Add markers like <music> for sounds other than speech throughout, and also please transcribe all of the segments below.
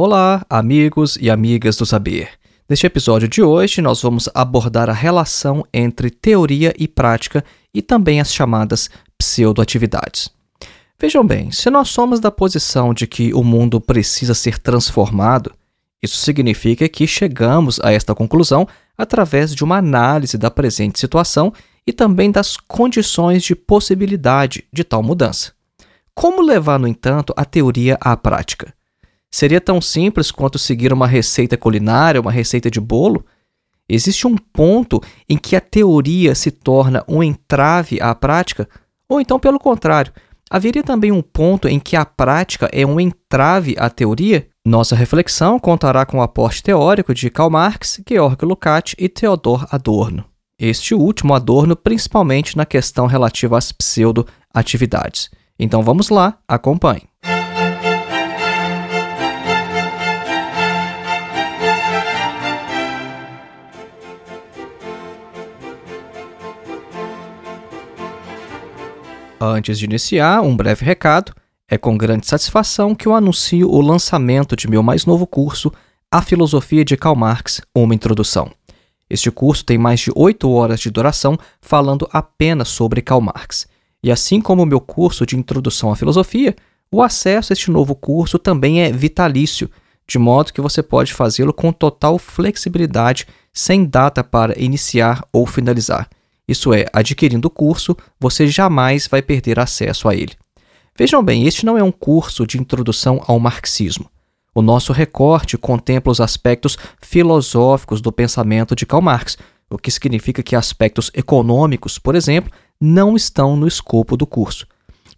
Olá, amigos e amigas do saber. Neste episódio de hoje, nós vamos abordar a relação entre teoria e prática e também as chamadas pseudoatividades. Vejam bem, se nós somos da posição de que o mundo precisa ser transformado, isso significa que chegamos a esta conclusão através de uma análise da presente situação e também das condições de possibilidade de tal mudança. Como levar, no entanto, a teoria à prática? Seria tão simples quanto seguir uma receita culinária, uma receita de bolo? Existe um ponto em que a teoria se torna um entrave à prática? Ou então, pelo contrário, Haveria também um ponto em que a prática é um entrave à teoria? Nossa reflexão contará com o aporte teórico de Karl Marx, Georg Lukács e Theodor Adorno. Este último Adorno principalmente na questão relativa às pseudo-atividades. Então vamos lá, acompanhe. Antes de iniciar, um breve recado. É com grande satisfação que eu anuncio o lançamento de meu mais novo curso, A Filosofia de Karl Marx, uma introdução. Este curso tem mais de oito horas de duração, falando apenas sobre Karl Marx. E assim como o meu curso de Introdução à Filosofia, o acesso a este novo curso também é vitalício, de modo que você pode fazê-lo com total flexibilidade, sem data para iniciar ou finalizar. Isso é, adquirindo o curso, você jamais vai perder acesso a ele. Vejam bem, este não é um curso de introdução ao marxismo. O nosso recorte contempla os aspectos filosóficos do pensamento de Karl Marx, o que significa que aspectos econômicos, por exemplo, não estão no escopo do curso.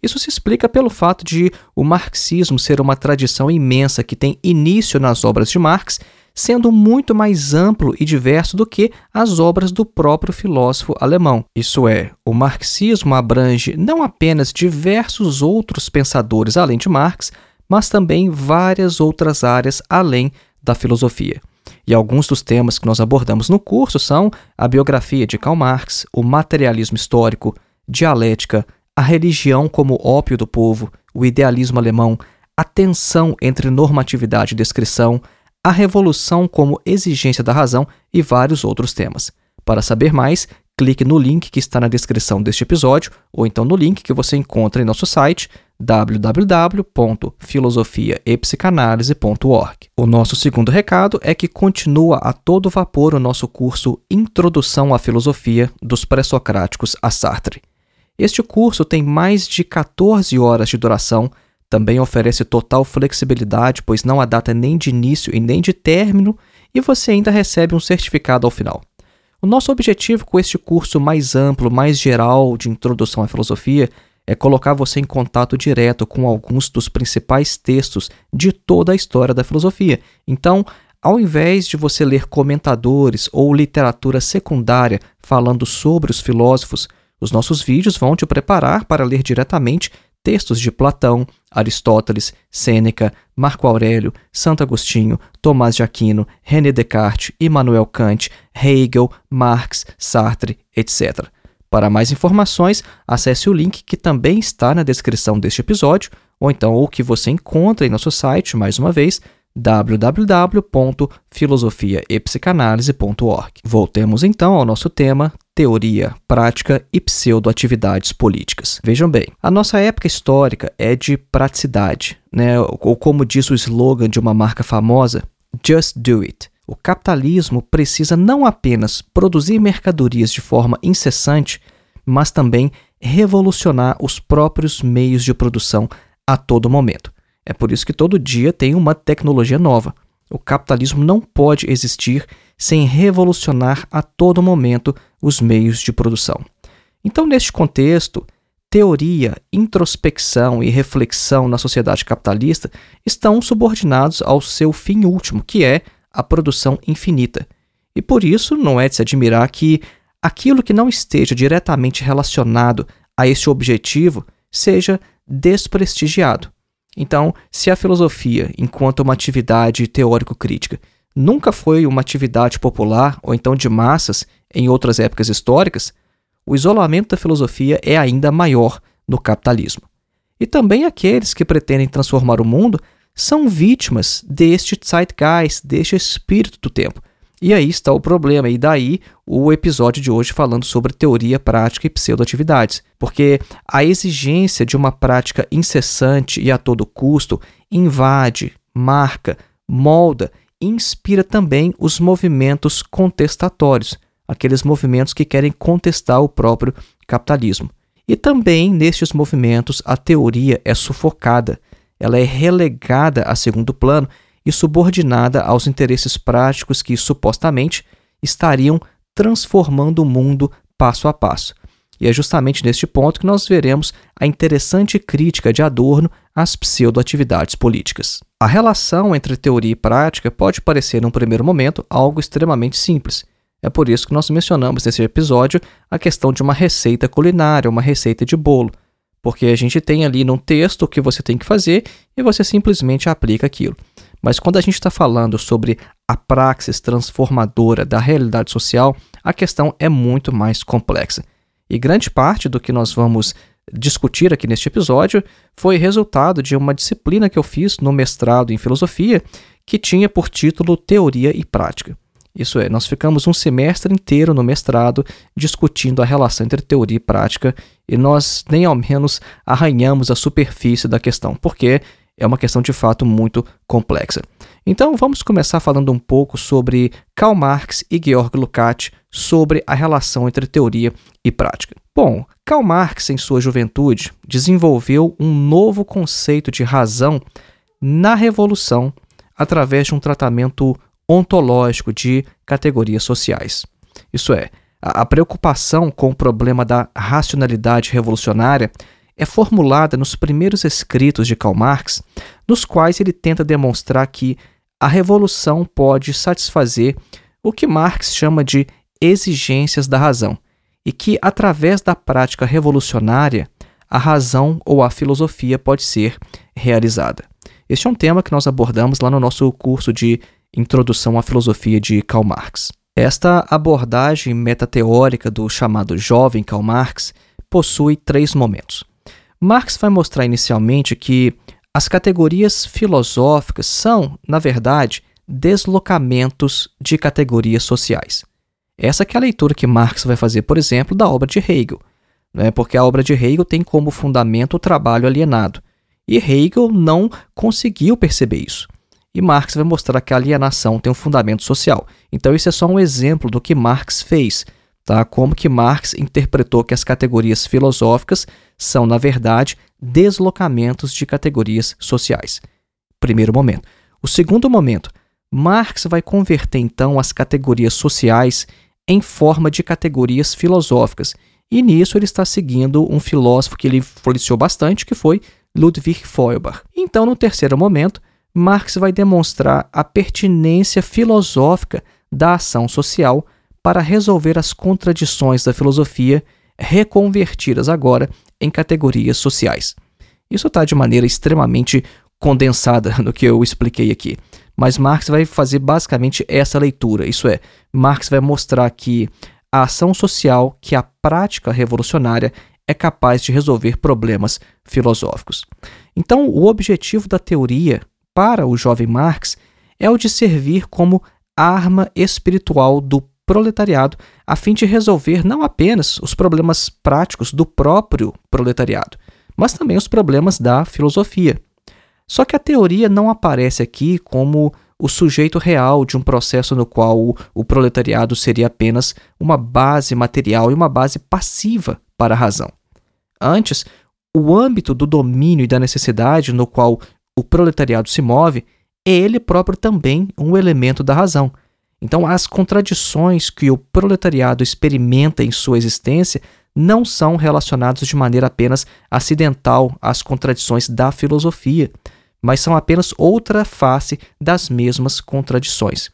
Isso se explica pelo fato de o marxismo ser uma tradição imensa que tem início nas obras de Marx sendo muito mais amplo e diverso do que as obras do próprio filósofo alemão. Isso é, o marxismo abrange não apenas diversos outros pensadores além de Marx, mas também várias outras áreas além da filosofia. E alguns dos temas que nós abordamos no curso são a biografia de Karl Marx, o materialismo histórico, dialética, a religião como ópio do povo, o idealismo alemão, a tensão entre normatividade e descrição, a revolução como exigência da razão e vários outros temas. Para saber mais, clique no link que está na descrição deste episódio ou então no link que você encontra em nosso site www.filosofiaepsicanalise.org. O nosso segundo recado é que continua a todo vapor o nosso curso Introdução à Filosofia dos Pré-Socráticos a Sartre. Este curso tem mais de 14 horas de duração também oferece total flexibilidade, pois não há data nem de início e nem de término, e você ainda recebe um certificado ao final. O nosso objetivo com este curso mais amplo, mais geral de introdução à filosofia é colocar você em contato direto com alguns dos principais textos de toda a história da filosofia. Então, ao invés de você ler comentadores ou literatura secundária falando sobre os filósofos, os nossos vídeos vão te preparar para ler diretamente textos de Platão, Aristóteles, Sêneca, Marco Aurélio, Santo Agostinho, Tomás de Aquino, René Descartes, Immanuel Kant, Hegel, Marx, Sartre, etc. Para mais informações, acesse o link que também está na descrição deste episódio, ou então o que você encontra em nosso site, mais uma vez, www.filosofiaepsicanalise.org. Voltemos então ao nosso tema teoria, prática e pseudoatividades políticas. Vejam bem, a nossa época histórica é de praticidade, né? ou como diz o slogan de uma marca famosa, Just Do It. O capitalismo precisa não apenas produzir mercadorias de forma incessante, mas também revolucionar os próprios meios de produção a todo momento. É por isso que todo dia tem uma tecnologia nova. O capitalismo não pode existir sem revolucionar a todo momento os meios de produção. Então, neste contexto, teoria, introspecção e reflexão na sociedade capitalista estão subordinados ao seu fim último, que é a produção infinita. E por isso não é de se admirar que aquilo que não esteja diretamente relacionado a este objetivo seja desprestigiado. Então, se a filosofia, enquanto uma atividade teórico-crítica, nunca foi uma atividade popular ou então de massas em outras épocas históricas, o isolamento da filosofia é ainda maior no capitalismo. E também aqueles que pretendem transformar o mundo são vítimas deste zeitgeist, deste espírito do tempo. E aí está o problema, e daí o episódio de hoje falando sobre teoria prática e pseudoatividades, porque a exigência de uma prática incessante e a todo custo invade, marca, molda inspira também os movimentos contestatórios, aqueles movimentos que querem contestar o próprio capitalismo. E também nestes movimentos a teoria é sufocada, ela é relegada a segundo plano e subordinada aos interesses práticos que supostamente estariam transformando o mundo passo a passo. E é justamente neste ponto que nós veremos a interessante crítica de Adorno às pseudoatividades políticas. A relação entre teoria e prática pode parecer, num primeiro momento, algo extremamente simples. É por isso que nós mencionamos nesse episódio a questão de uma receita culinária, uma receita de bolo, porque a gente tem ali num texto o que você tem que fazer e você simplesmente aplica aquilo. Mas quando a gente está falando sobre a praxis transformadora da realidade social, a questão é muito mais complexa. E grande parte do que nós vamos discutir aqui neste episódio foi resultado de uma disciplina que eu fiz no mestrado em filosofia que tinha por título Teoria e Prática. Isso é, nós ficamos um semestre inteiro no mestrado discutindo a relação entre teoria e prática e nós nem ao menos arranhamos a superfície da questão, porque é uma questão de fato muito complexa. Então vamos começar falando um pouco sobre Karl Marx e Georg Lukács sobre a relação entre teoria e prática. Bom, Karl Marx, em sua juventude, desenvolveu um novo conceito de razão na Revolução através de um tratamento ontológico de categorias sociais. Isso é, a preocupação com o problema da racionalidade revolucionária é formulada nos primeiros escritos de Karl Marx, nos quais ele tenta demonstrar que a revolução pode satisfazer o que Marx chama de exigências da razão, e que, através da prática revolucionária, a razão ou a filosofia pode ser realizada. Este é um tema que nós abordamos lá no nosso curso de Introdução à Filosofia de Karl Marx. Esta abordagem metateórica do chamado jovem Karl Marx possui três momentos. Marx vai mostrar inicialmente que as categorias filosóficas são, na verdade, deslocamentos de categorias sociais. Essa é a leitura que Marx vai fazer, por exemplo, da obra de Hegel, né? porque a obra de Hegel tem como fundamento o trabalho alienado. E Hegel não conseguiu perceber isso. E Marx vai mostrar que a alienação tem um fundamento social. Então, isso é só um exemplo do que Marx fez tá? Como que Marx interpretou que as categorias filosóficas são, na verdade, deslocamentos de categorias sociais. Primeiro momento. O segundo momento, Marx vai converter então as categorias sociais em forma de categorias filosóficas. E nisso ele está seguindo um filósofo que ele influenciou bastante, que foi Ludwig Feuerbach. Então, no terceiro momento, Marx vai demonstrar a pertinência filosófica da ação social para resolver as contradições da filosofia reconvertidas agora em categorias sociais. Isso está de maneira extremamente condensada <laughs> no que eu expliquei aqui. Mas Marx vai fazer basicamente essa leitura, isso é, Marx vai mostrar que a ação social, que a prática revolucionária é capaz de resolver problemas filosóficos. Então, o objetivo da teoria para o jovem Marx é o de servir como arma espiritual do proletariado, a fim de resolver não apenas os problemas práticos do próprio proletariado, mas também os problemas da filosofia. Só que a teoria não aparece aqui como o sujeito real de um processo no qual o, proletariado seria apenas uma base material e uma base passiva para a razão. Antes, o âmbito do domínio e da necessidade no qual o proletariado se move é ele próprio também um elemento da razão, então, as contradições que o proletariado experimenta em sua existência não são relacionados de maneira apenas acidental às contradições da filosofia, mas são apenas outra face das mesmas contradições.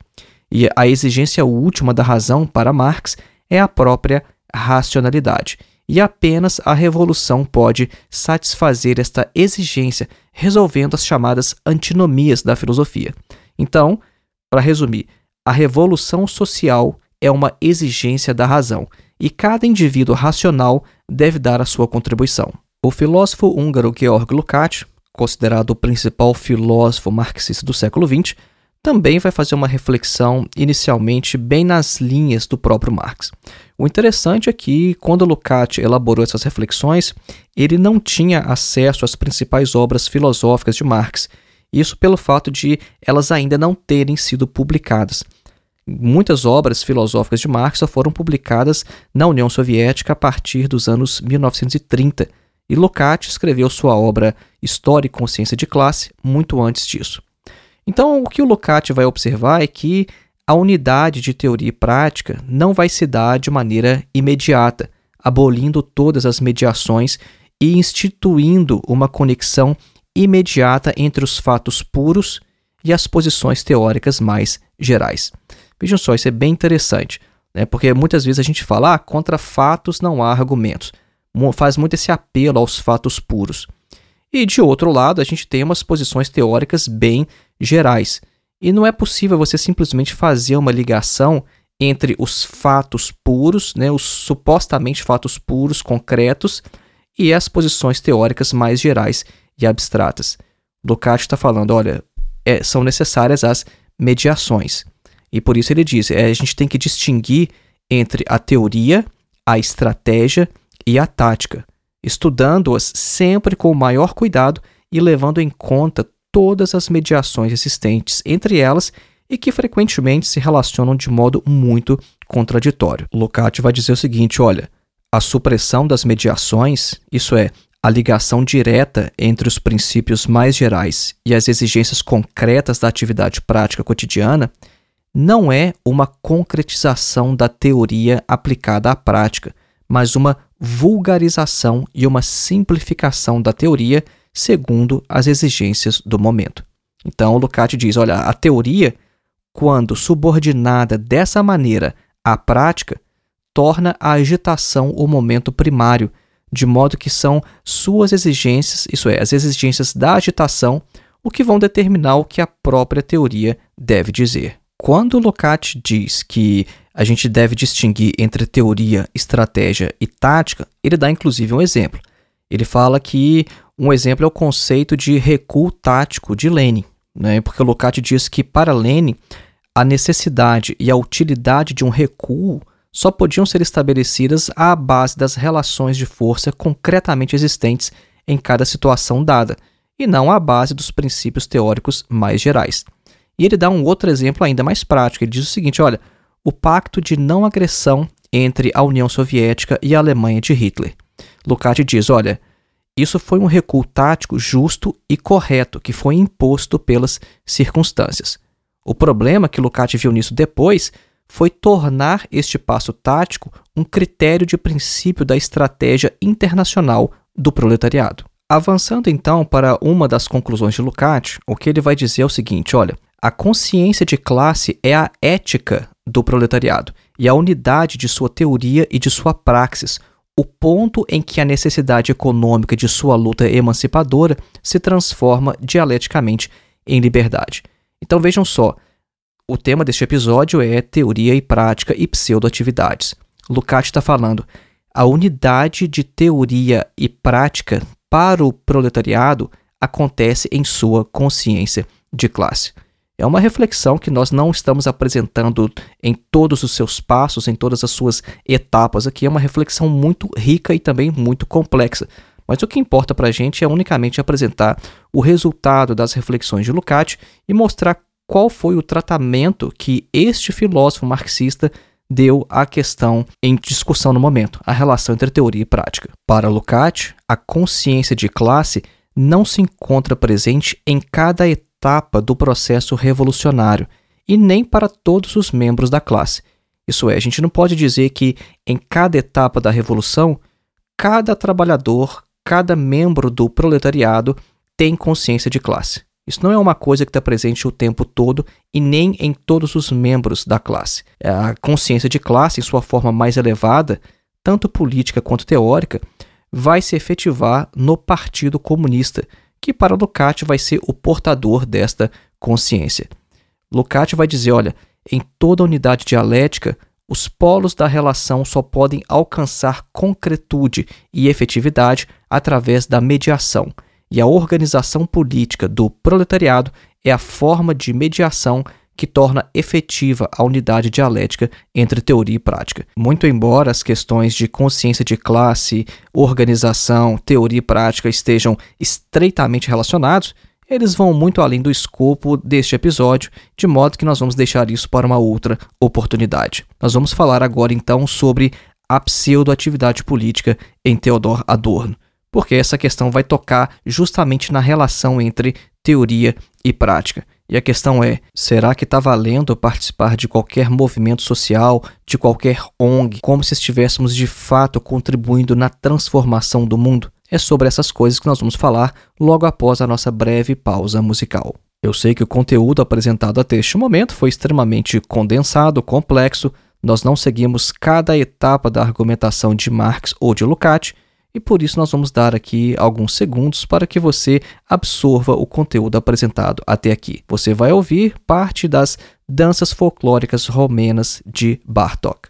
E a exigência última da razão para Marx é a própria racionalidade. E apenas a revolução pode satisfazer esta exigência, resolvendo as chamadas antinomias da filosofia. Então, para resumir, a revolução social é uma exigência da razão, e cada indivíduo racional deve dar a sua contribuição. O filósofo húngaro Georg Lukács, considerado o principal filósofo marxista do século XX, também vai fazer uma reflexão inicialmente bem nas linhas do próprio Marx. O interessante é que, quando Lukács elaborou essas reflexões, ele não tinha acesso às principais obras filosóficas de Marx, isso pelo fato de elas ainda não terem sido publicadas. Muitas obras filosóficas de Marx só foram publicadas na União Soviética a partir dos anos 1930, e Lukács escreveu sua obra História e Consciência de Classe muito antes disso. Então, o que o Lukács vai observar é que a unidade de teoria e prática não vai se dar de maneira imediata, abolindo todas as mediações e instituindo uma conexão imediata entre os fatos puros e as posições teóricas mais gerais. Vejam só, isso é bem interessante, né? porque muitas vezes a gente fala, ah, contra fatos não há argumentos. Faz muito esse apelo aos fatos puros. E de outro lado, a gente tem umas posições teóricas bem gerais. E não é possível você simplesmente fazer uma ligação entre os fatos puros, né, os supostamente fatos puros, concretos, e as posições teóricas mais gerais e abstratas. Ducati está falando, olha, é, são necessárias as mediações. E por isso ele diz: é, a gente tem que distinguir entre a teoria, a estratégia e a tática, estudando-as sempre com o maior cuidado e levando em conta todas as mediações existentes entre elas e que frequentemente se relacionam de modo muito contraditório. Locati vai dizer o seguinte: olha, a supressão das mediações, isso é, a ligação direta entre os princípios mais gerais e as exigências concretas da atividade prática cotidiana, não é uma concretização da teoria aplicada à prática, mas uma vulgarização e uma simplificação da teoria segundo as exigências do momento. Então, Lukács diz: olha, a teoria, quando subordinada dessa maneira à prática, torna a agitação o momento primário, de modo que são suas exigências, isso é, as exigências da agitação, o que vão determinar o que a própria teoria deve dizer. Quando Lukács diz que a gente deve distinguir entre teoria, estratégia e tática, ele dá inclusive um exemplo. Ele fala que um exemplo é o conceito de recuo tático de Lenin, né? porque Lukács diz que para Lenin a necessidade e a utilidade de um recuo só podiam ser estabelecidas à base das relações de força concretamente existentes em cada situação dada, e não à base dos princípios teóricos mais gerais. E ele dá um outro exemplo ainda mais prático. Ele diz o seguinte: olha, o pacto de não agressão entre a União Soviética e a Alemanha de Hitler. Lukács diz: olha, isso foi um recuo tático justo e correto que foi imposto pelas circunstâncias. O problema que Lukács viu nisso depois foi tornar este passo tático um critério de princípio da estratégia internacional do proletariado. Avançando então para uma das conclusões de Lukács, o que ele vai dizer é o seguinte: olha, a consciência de classe é a ética do proletariado e a unidade de sua teoria e de sua praxis, o ponto em que a necessidade econômica de sua luta emancipadora se transforma dialeticamente em liberdade. Então vejam só, o tema deste episódio é teoria e prática e pseudoatividades. Lukács está falando a unidade de teoria e prática para o proletariado acontece em sua consciência de classe. É uma reflexão que nós não estamos apresentando em todos os seus passos, em todas as suas etapas aqui. É uma reflexão muito rica e também muito complexa. Mas o que importa para a gente é unicamente apresentar o resultado das reflexões de Lukács e mostrar qual foi o tratamento que este filósofo marxista deu à questão em discussão no momento, a relação entre teoria e prática. Para Lukács, a consciência de classe não se encontra presente em cada etapa do processo revolucionário e nem para todos os membros da classe. Isso é, a gente não pode dizer que em cada etapa da revolução cada trabalhador, cada membro do proletariado tem consciência de classe. Isso não é uma coisa que está presente o tempo todo e nem em todos os membros da classe. A consciência de classe, em sua forma mais elevada, tanto política quanto teórica, vai se efetivar no Partido Comunista, que para Lukács vai ser o portador desta consciência. Lukács vai dizer, olha, em toda unidade dialética, os polos da relação só podem alcançar concretude e efetividade através da mediação, e a organização política do proletariado é a forma de mediação que torna efetiva a unidade dialética entre teoria e prática. Muito embora as questões de consciência de classe, organização, teoria e prática estejam estreitamente relacionados, eles vão muito além do escopo deste episódio, de modo que nós vamos deixar isso para uma outra oportunidade. Nós vamos falar agora então sobre a pseudoatividade política em Theodor Adorno, porque essa questão vai tocar justamente na relação entre teoria e prática. E a questão é: será que está valendo participar de qualquer movimento social, de qualquer ONG, como se estivéssemos de fato contribuindo na transformação do mundo? É sobre essas coisas que nós vamos falar logo após a nossa breve pausa musical. Eu sei que o conteúdo apresentado até este momento foi extremamente condensado, complexo, nós não seguimos cada etapa da argumentação de Marx ou de Lukács, e por isso nós vamos dar aqui alguns segundos para que você absorva o conteúdo apresentado até aqui. Você vai ouvir parte das danças folclóricas romenas de Bartók.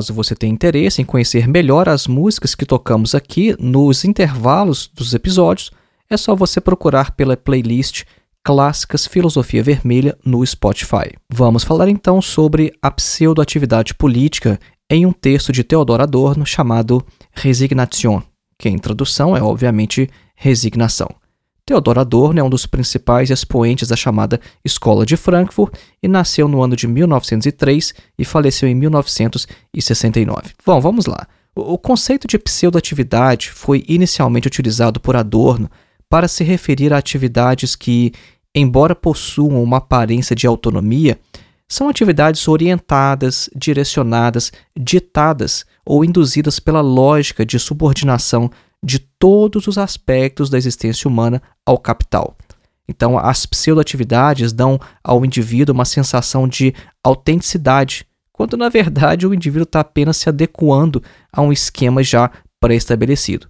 Caso você tenha interesse em conhecer melhor as músicas que tocamos aqui nos intervalos dos episódios, é só você procurar pela playlist clássicas Filosofia Vermelha no Spotify. Vamos falar então sobre a pseudoatividade política em um texto de Theodor Adorno chamado Resignation, que em tradução é obviamente resignação. Theodor Adorno é um dos principais expoentes da chamada Escola de Frankfurt e nasceu no ano de 1903 e faleceu em 1969. Bom, vamos lá. O conceito de pseudoatividade foi inicialmente utilizado por Adorno para se referir a atividades que, embora possuam uma aparência de autonomia, são atividades orientadas, direcionadas, ditadas ou induzidas pela lógica de subordinação de todos os aspectos da existência humana ao capital. Então, as pseudoatividades dão ao indivíduo uma sensação de autenticidade, quando na verdade o indivíduo está apenas se adequando a um esquema já pré-estabelecido.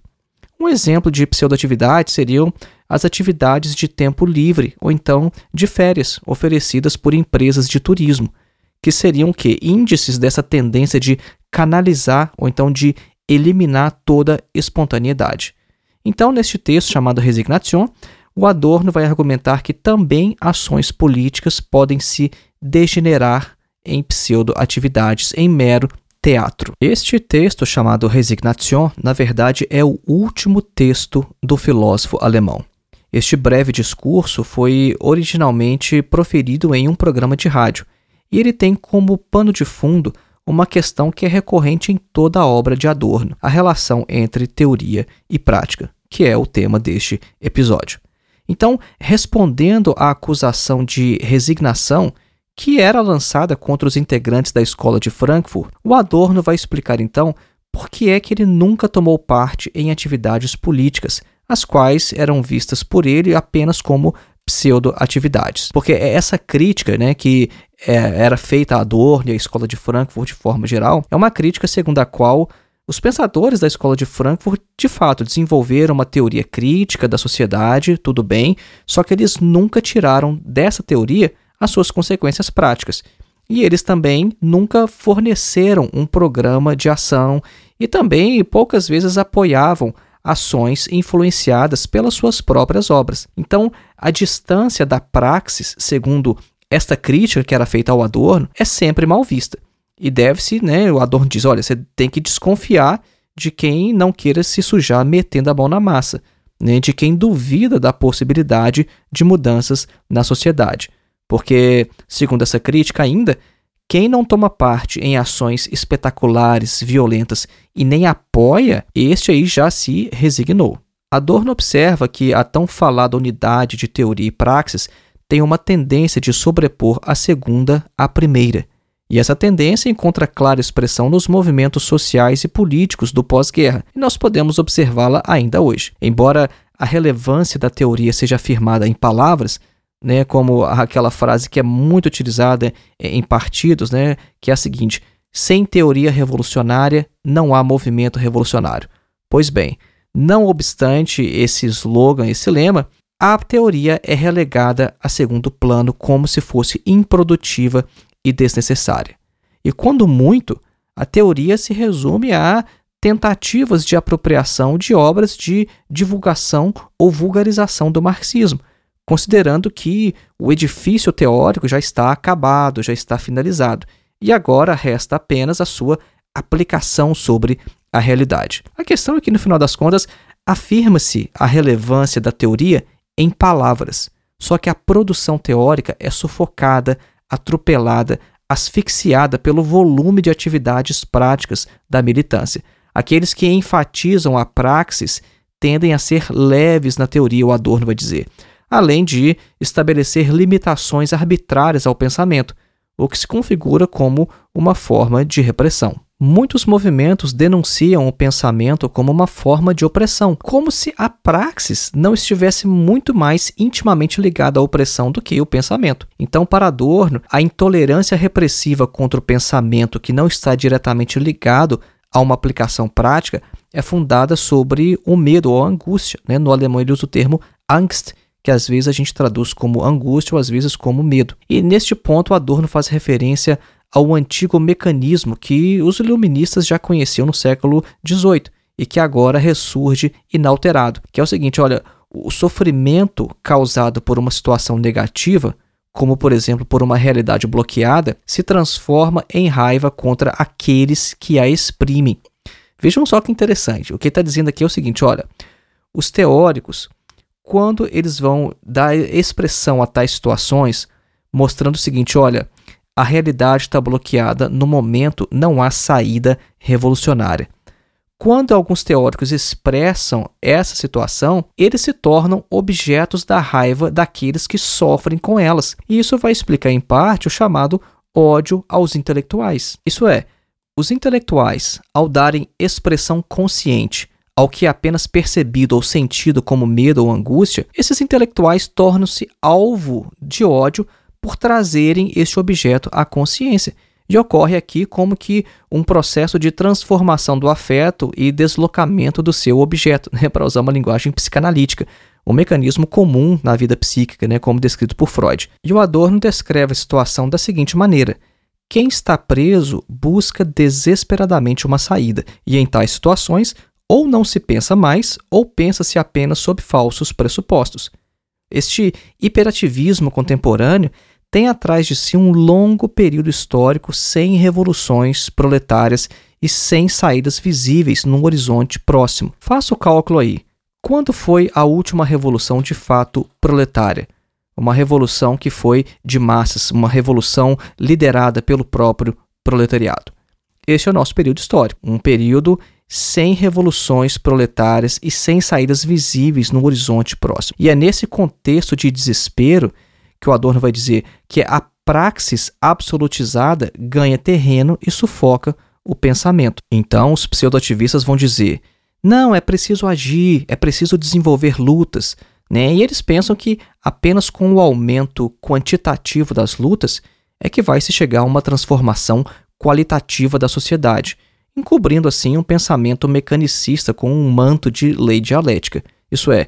Um exemplo de pseudoatividade seriam as atividades de tempo livre ou então de férias oferecidas por empresas de turismo, que seriam que índices dessa tendência de canalizar ou então de eliminar toda espontaneidade. Então, neste texto chamado Resignation, o Adorno vai argumentar que também ações políticas podem se degenerar em pseudo-atividades, em mero teatro. Este texto, chamado Resignation, na verdade é o último texto do filósofo alemão. Este breve discurso foi originalmente proferido em um programa de rádio, e ele tem como pano de fundo uma questão que é recorrente em toda a obra de Adorno, a relação entre teoria e prática, que é o tema deste episódio. Então, respondendo à acusação de resignação que era lançada contra os integrantes da escola de Frankfurt, o Adorno vai explicar então por que é que ele nunca tomou parte em atividades políticas, as quais eram vistas por ele apenas como pseudo-atividades. Porque é essa crítica né, que é, era feita a Adorno e à escola de Frankfurt de forma geral, é uma crítica segundo a qual os pensadores da escola de Frankfurt, de fato, desenvolveram uma teoria crítica da sociedade, tudo bem, só que eles nunca tiraram dessa teoria as suas consequências práticas. E eles também nunca forneceram um programa de ação e também poucas vezes apoiavam ações influenciadas pelas suas próprias obras. Então, a distância da praxis, segundo esta crítica que era feita ao Adorno, é sempre mal vista. E deve-se, né, o Adorno diz, olha, você tem que desconfiar de quem não queira se sujar metendo a mão na massa, né, de quem duvida da possibilidade de mudanças na sociedade. Porque, segundo essa crítica ainda, quem não toma parte em ações espetaculares, violentas e nem apoia, este aí já se resignou. Adorno observa que a tão falada unidade de teoria e praxis tem uma tendência de sobrepor a segunda à primeira. E essa tendência encontra clara expressão nos movimentos sociais e políticos do pós-guerra, e nós podemos observá-la ainda hoje. Embora a relevância da teoria seja afirmada em palavras, né, como aquela frase que é muito utilizada em partidos, né, que é a seguinte: sem teoria revolucionária não há movimento revolucionário. Pois bem, não obstante esse slogan, esse lema, a teoria é relegada a segundo plano como se fosse improdutiva e desnecessária. E quando muito, a teoria se resume a tentativas de apropriação de obras de divulgação ou vulgarização do marxismo, considerando que o edifício teórico já está acabado, já está finalizado, e agora resta apenas a sua aplicação sobre a realidade. A questão é que, no final das contas, afirma-se a relevância da teoria em palavras, só que a produção teórica é sufocada, atropelada, asfixiada pelo volume de atividades práticas da militância. Aqueles que enfatizam a praxis tendem a ser leves na teoria, o Adorno vai dizer além de estabelecer limitações arbitrárias ao pensamento, o que se configura como uma forma de repressão. Muitos movimentos denunciam o pensamento como uma forma de opressão, como se a praxis não estivesse muito mais intimamente ligada à opressão do que o pensamento. Então, para Adorno, a intolerância repressiva contra o pensamento que não está diretamente ligado a uma aplicação prática é fundada sobre o medo ou angústia. Né? No alemão ele usa o termo Angst, que às vezes a gente traduz como angústia ou às vezes como medo. E neste ponto, Adorno faz referência ao antigo mecanismo que os iluministas já conheciam no século XVIII e que agora ressurge inalterado, que é o seguinte, olha, o sofrimento causado por uma situação negativa, como por exemplo por uma realidade bloqueada, se transforma em raiva contra aqueles que a exprimem. Vejam só que interessante. O que está dizendo aqui é o seguinte: olha, os teóricos, quando eles vão dar expressão a tais situações, mostrando o seguinte: olha, a realidade está bloqueada, no momento não há saída revolucionária. Quando alguns teóricos expressam essa situação, eles se tornam objetos da raiva daqueles que sofrem com elas. E isso vai explicar, em parte, o chamado ódio aos intelectuais. Isso é, os intelectuais, ao darem expressão consciente ao que é apenas percebido ou sentido como medo ou angústia, esses intelectuais tornam-se alvo de ódio por trazerem este objeto à consciência. E ocorre aqui como que um processo de transformação do afeto e deslocamento do seu objeto, né, para usar uma linguagem psicanalítica, um mecanismo comum na vida psíquica, né, como descrito por Freud. E o Adorno descreve a situação da seguinte maneira: quem está preso busca desesperadamente uma saída, e em tais situações, ou não se pensa mais, ou pensa-se apenas sob falsos pressupostos. Este hiperativismo contemporâneo tem atrás de si um longo período histórico sem revoluções proletárias e sem saídas visíveis num horizonte próximo. Faça o cálculo aí. Quando foi a última revolução de fato proletária? Uma revolução que foi de massas, uma revolução liderada pelo próprio proletariado. Este é o nosso período histórico, um período sem revoluções proletárias e sem saídas visíveis no horizonte próximo. E é nesse contexto de desespero que o Adorno vai dizer que a praxis absolutizada ganha terreno e sufoca o pensamento. Então, os pseudoativistas vão dizer: não, é preciso agir, é preciso desenvolver lutas. Né? E eles pensam que apenas com o aumento quantitativo das lutas é que vai se chegar a uma transformação qualitativa da sociedade, encobrindo assim um pensamento mecanicista com um manto de lei dialética. Isso é,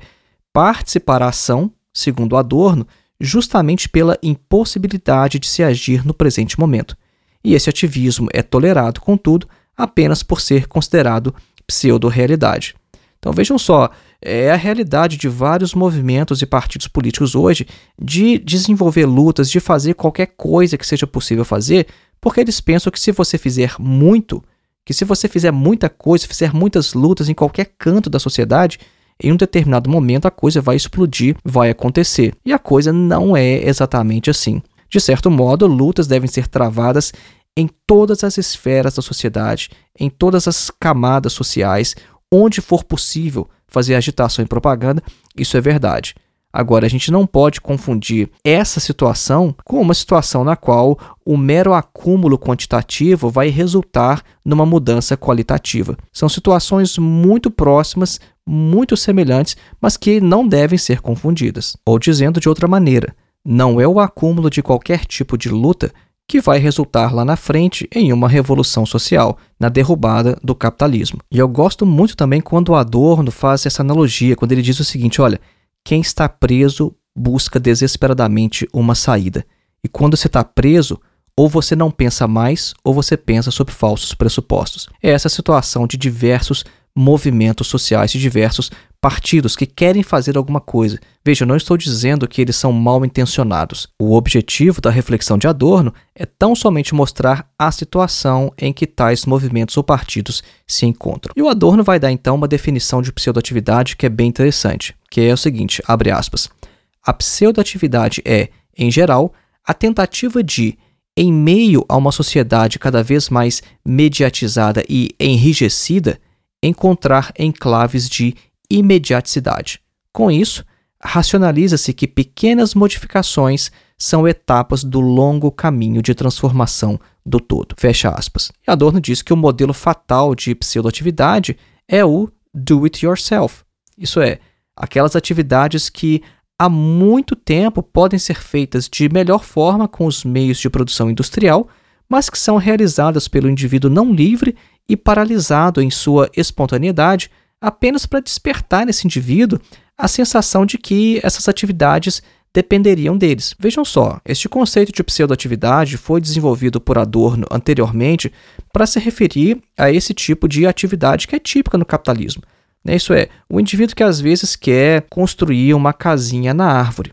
participar a ação, segundo Adorno, justamente pela impossibilidade de se agir no presente momento. E esse ativismo é tolerado, contudo, apenas por ser considerado pseudo-realidade. Então vejam só, é a realidade de vários movimentos e partidos políticos hoje de desenvolver lutas, de fazer qualquer coisa que seja possível fazer, porque eles pensam que se você fizer muito, que se você fizer muita coisa, fizer muitas lutas em qualquer canto da sociedade, em um determinado momento a coisa vai explodir, vai acontecer. E a coisa não é exatamente assim. De certo modo, lutas devem ser travadas em todas as esferas da sociedade, em todas as camadas sociais, onde for possível fazer agitação e propaganda, isso é verdade. Agora, a gente não pode confundir essa situação com uma situação na qual o mero acúmulo quantitativo vai resultar numa mudança qualitativa. São situações muito próximas, muito semelhantes, mas que não devem ser confundidas. Ou dizendo de outra maneira, não é o acúmulo de qualquer tipo de luta que vai resultar lá na frente em uma revolução social, na derrubada do capitalismo. E eu gosto muito também quando o Adorno faz essa analogia, quando ele diz o seguinte: olha, quem está preso busca desesperadamente uma saída. E quando você está preso, ou você não pensa mais, ou você pensa sobre falsos pressupostos. É essa situação de diversos movimentos sociais, de diversos partidos que querem fazer alguma coisa. Veja, eu não estou dizendo que eles são mal intencionados. O objetivo da reflexão de Adorno é tão somente mostrar a situação em que tais movimentos ou partidos se encontram. E o Adorno vai dar então uma definição de pseudoatividade que é bem interessante, que é o seguinte, abre aspas: A pseudoatividade é, em geral, a tentativa de em meio a uma sociedade cada vez mais mediatizada e enrijecida, encontrar enclaves de imediaticidade. Com isso, racionaliza-se que pequenas modificações são etapas do longo caminho de transformação do todo. Fecha aspas. E Adorno diz que o modelo fatal de pseudoatividade é o do it yourself. Isso é, aquelas atividades que há muito tempo podem ser feitas de melhor forma com os meios de produção industrial, mas que são realizadas pelo indivíduo não livre e paralisado em sua espontaneidade apenas para despertar nesse indivíduo a sensação de que essas atividades dependeriam deles. Vejam só, este conceito de pseudoatividade foi desenvolvido por Adorno anteriormente para se referir a esse tipo de atividade que é típica no capitalismo. Né? Isso é, o indivíduo que às vezes quer construir uma casinha na árvore.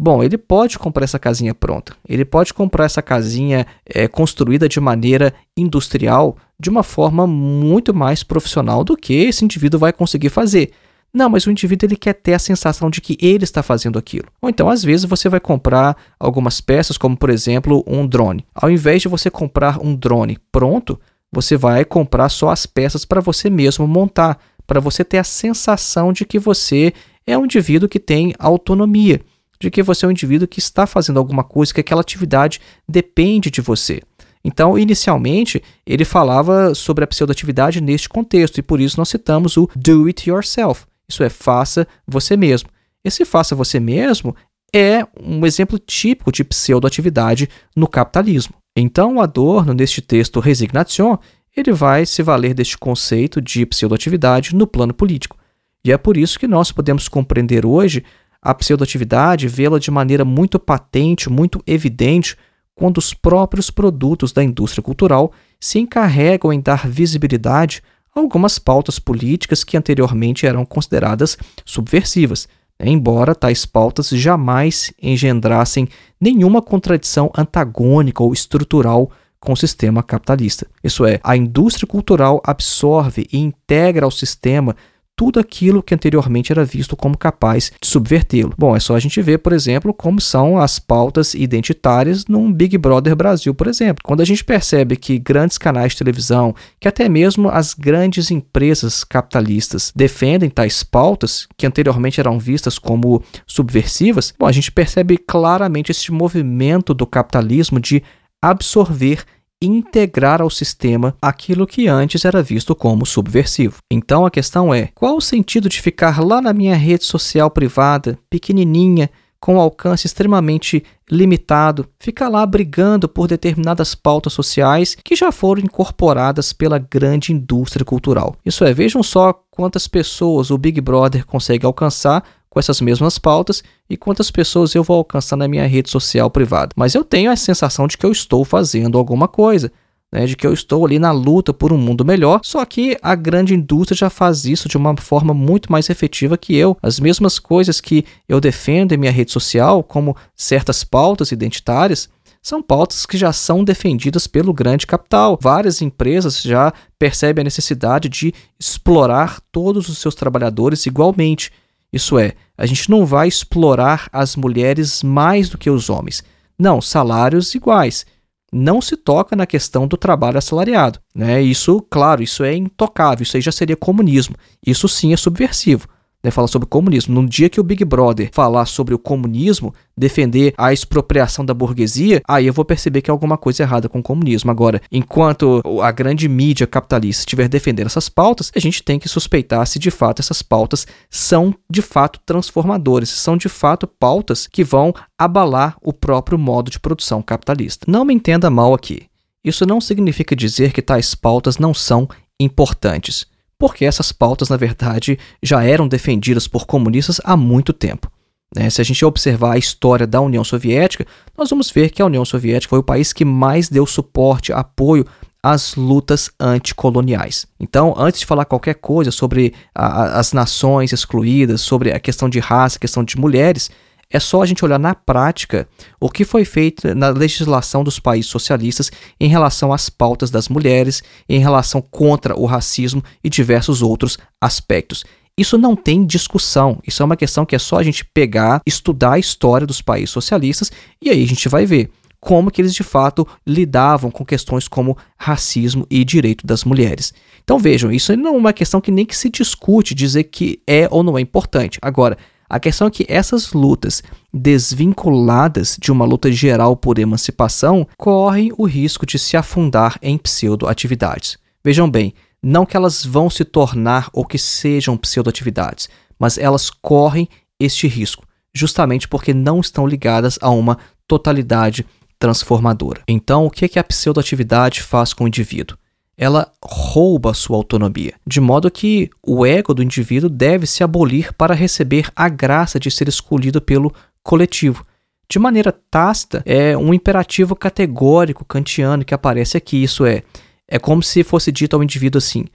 Bom, ele pode comprar essa casinha pronta. Ele pode comprar essa casinha é, construída de maneira industrial, de uma forma muito mais profissional do que esse indivíduo vai conseguir fazer. Não, mas o indivíduo ele quer ter a sensação de que ele está fazendo aquilo. Ou então, às vezes, você vai comprar algumas peças, como por exemplo um drone. Ao invés de você comprar um drone pronto, você vai comprar só as peças para você mesmo montar, para você ter a sensação de que você é um indivíduo que tem autonomia de que você é um indivíduo que está fazendo alguma coisa, que aquela atividade depende de você. Então, inicialmente, ele falava sobre a pseudoatividade neste contexto, e por isso nós citamos o do it yourself. Isso é, faça você mesmo. Esse faça você mesmo é um exemplo típico de pseudoatividade no capitalismo. Então, Adorno, neste texto Resignation, ele vai se valer deste conceito de pseudoatividade no plano político. E é por isso que nós podemos compreender hoje a pseudoatividade, vê-la de maneira muito patente, muito evidente, quando os próprios produtos da indústria cultural se encarregam em dar visibilidade a algumas pautas políticas que anteriormente eram consideradas subversivas, embora tais pautas jamais engendrassem nenhuma contradição antagônica ou estrutural com o sistema capitalista. Isso é, a indústria cultural absorve e integra ao sistema tudo aquilo que anteriormente era visto como capaz de subvertê-lo. Bom, é só a gente ver, por exemplo, como são as pautas identitárias num Big Brother Brasil, por exemplo. Quando a gente percebe que grandes canais de televisão, que até mesmo as grandes empresas capitalistas defendem tais pautas que anteriormente eram vistas como subversivas, bom, a gente percebe claramente esse movimento do capitalismo de absorver integrar ao sistema aquilo que antes era visto como subversivo. Então a questão é: qual o sentido de ficar lá na minha rede social privada, pequenininha, com alcance extremamente limitado, ficar lá brigando por determinadas pautas sociais que já foram incorporadas pela grande indústria cultural. Isso é, vejam só quantas pessoas o Big Brother consegue alcançar com essas mesmas pautas e quantas pessoas eu vou alcançar na minha rede social privada. Mas eu tenho a sensação de que eu estou fazendo alguma coisa. Né, de que eu estou ali na luta por um mundo melhor, só que a grande indústria já faz isso de uma forma muito mais efetiva que eu. As mesmas coisas que eu defendo em minha rede social, como certas pautas identitárias, são pautas que já são defendidas pelo grande capital. Várias empresas já percebem a necessidade de explorar todos os seus trabalhadores igualmente. Isso é, a gente não vai explorar as mulheres mais do que os homens. Não, salários iguais. Não se toca na questão do trabalho assalariado. Né? Isso, claro, isso é intocável, isso aí já seria comunismo. Isso sim é subversivo né, falar sobre comunismo. No dia que o Big Brother falar sobre o comunismo, defender a expropriação da burguesia, aí eu vou perceber que há alguma coisa errada com o comunismo. Agora, enquanto a grande mídia capitalista estiver defendendo essas pautas, a gente tem que suspeitar se de fato essas pautas são de fato transformadoras, são de fato pautas que vão abalar o próprio modo de produção capitalista. Não me entenda mal aqui. Isso não significa dizer que tais pautas não são importantes porque essas pautas, na verdade, já eram defendidas por comunistas há muito tempo. Né? Se a gente observar a história da União Soviética, nós vamos ver que a União Soviética foi o país que mais deu suporte, apoio às lutas anticoloniais. Então, antes de falar qualquer coisa sobre a, as nações excluídas, sobre a questão de raça, a questão de mulheres, é só a gente olhar na prática o que foi feito na legislação dos países socialistas em relação às pautas das mulheres, em relação contra o racismo e diversos outros aspectos. Isso não tem discussão, isso é uma questão que é só a gente pegar, estudar a história dos países socialistas e aí a gente vai ver como que eles de fato lidavam com questões como racismo e direito das mulheres. Então vejam, isso não é uma questão que nem que se discute dizer que é ou não é importante. Agora, a questão é que essas lutas, desvinculadas de uma luta geral por emancipação, correm o risco de se afundar em pseudoatividades. Vejam bem, não que elas vão se tornar ou que sejam pseudoatividades, mas elas correm este risco, justamente porque não estão ligadas a uma totalidade transformadora. Então, o que, que a pseudoatividade faz com o indivíduo? Ela rouba sua autonomia, de modo que o ego do indivíduo deve se abolir para receber a graça de ser escolhido pelo coletivo. De maneira tácita, é um imperativo categórico kantiano que aparece aqui, isso é, é como se fosse dito ao indivíduo assim: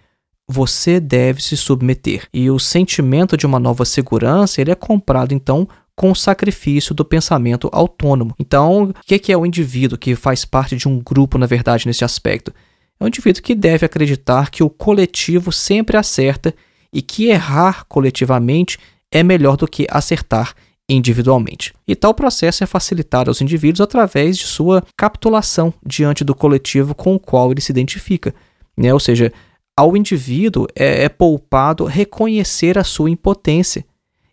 você deve se submeter. E o sentimento de uma nova segurança ele é comprado então com o sacrifício do pensamento autônomo. Então, o que é o indivíduo que faz parte de um grupo, na verdade, nesse aspecto? É um indivíduo que deve acreditar que o coletivo sempre acerta e que errar coletivamente é melhor do que acertar individualmente. E tal processo é facilitado aos indivíduos através de sua capitulação diante do coletivo com o qual ele se identifica. Né? Ou seja, ao indivíduo é, é poupado reconhecer a sua impotência.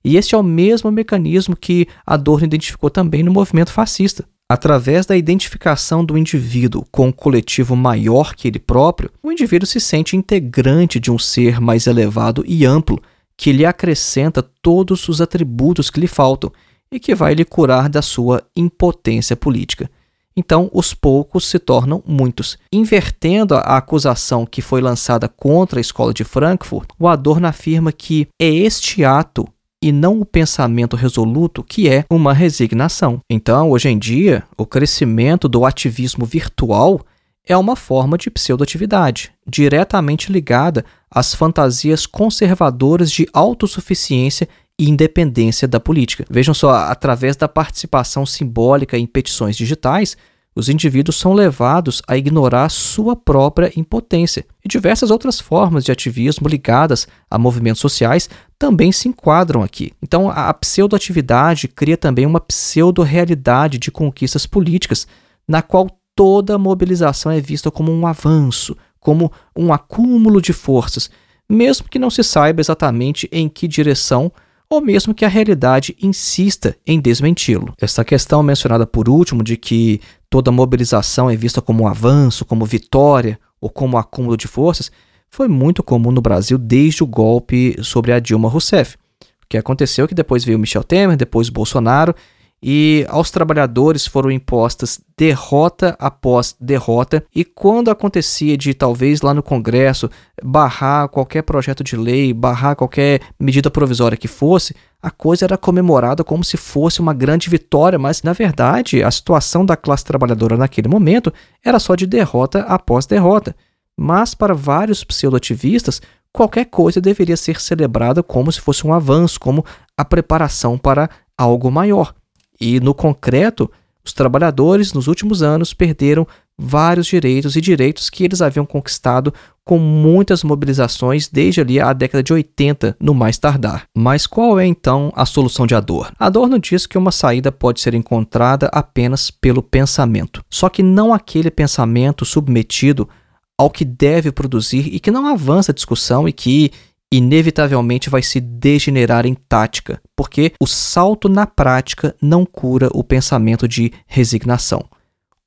E este é o mesmo mecanismo que Adorno identificou também no movimento fascista. Através da identificação do indivíduo com um coletivo maior que ele próprio, o indivíduo se sente integrante de um ser mais elevado e amplo, que lhe acrescenta todos os atributos que lhe faltam e que vai lhe curar da sua impotência política. Então, os poucos se tornam muitos. Invertendo a acusação que foi lançada contra a escola de Frankfurt, o Adorno afirma que é este ato e não o pensamento resoluto que é uma resignação. Então, hoje em dia, o crescimento do ativismo virtual é uma forma de pseudoatividade, diretamente ligada às fantasias conservadoras de autossuficiência e independência da política. Vejam só, através da participação simbólica em petições digitais, os indivíduos são levados a ignorar sua própria impotência. E diversas outras formas de ativismo ligadas a movimentos sociais também se enquadram aqui. Então, a pseudoatividade cria também uma pseudo-realidade de conquistas políticas, na qual toda mobilização é vista como um avanço, como um acúmulo de forças, mesmo que não se saiba exatamente em que direção ou mesmo que a realidade insista em desmenti-lo. Essa questão mencionada por último de que toda mobilização é vista como um avanço, como vitória ou como acúmulo de forças, foi muito comum no Brasil desde o golpe sobre a Dilma Rousseff. O que aconteceu é que depois veio Michel Temer, depois Bolsonaro, e aos trabalhadores foram impostas derrota após derrota, e quando acontecia de talvez lá no Congresso barrar qualquer projeto de lei, barrar qualquer medida provisória que fosse, a coisa era comemorada como se fosse uma grande vitória, mas na verdade a situação da classe trabalhadora naquele momento era só de derrota após derrota. Mas para vários pseudoativistas, qualquer coisa deveria ser celebrada como se fosse um avanço, como a preparação para algo maior. E no concreto, os trabalhadores nos últimos anos perderam vários direitos e direitos que eles haviam conquistado com muitas mobilizações desde ali a década de 80, no mais tardar. Mas qual é então a solução de Adorno? Adorno diz que uma saída pode ser encontrada apenas pelo pensamento, só que não aquele pensamento submetido ao que deve produzir e que não avança a discussão e que inevitavelmente vai se degenerar em tática, porque o salto na prática não cura o pensamento de resignação.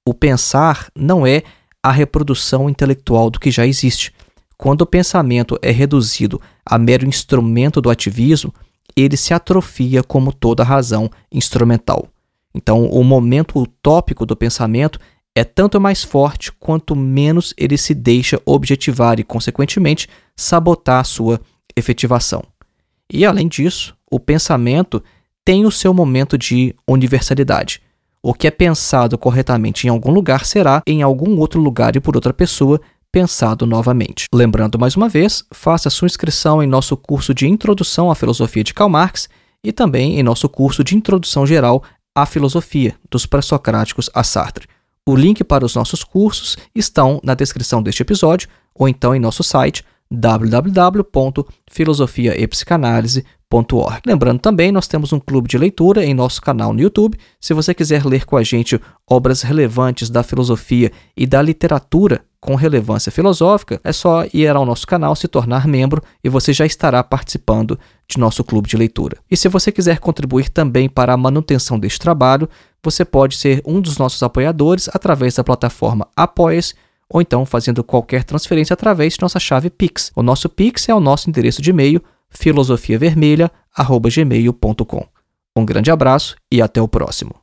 O pensar não é a reprodução intelectual do que já existe. Quando o pensamento é reduzido a mero instrumento do ativismo, ele se atrofia como toda razão instrumental. Então, o momento utópico do pensamento é tanto mais forte quanto menos ele se deixa objetivar e, consequentemente, sabotar sua efetivação. E além disso, o pensamento tem o seu momento de universalidade. O que é pensado corretamente em algum lugar será, em algum outro lugar e por outra pessoa, pensado novamente. Lembrando mais uma vez, faça sua inscrição em nosso curso de Introdução à Filosofia de Karl Marx e também em nosso curso de Introdução Geral à Filosofia, dos Pré-Socráticos a Sartre. O link para os nossos cursos estão na descrição deste episódio ou então em nosso site www.filosofiaepsicanalise.org. Lembrando também, nós temos um clube de leitura em nosso canal no YouTube. Se você quiser ler com a gente obras relevantes da filosofia e da literatura com relevância filosófica, é só ir ao nosso canal, se tornar membro e você já estará participando de nosso clube de leitura. E se você quiser contribuir também para a manutenção deste trabalho, você pode ser um dos nossos apoiadores através da plataforma Apoies ou então fazendo qualquer transferência através de nossa chave Pix. O nosso Pix é o nosso endereço de e-mail filosofiavermelha@gmail.com. Um grande abraço e até o próximo.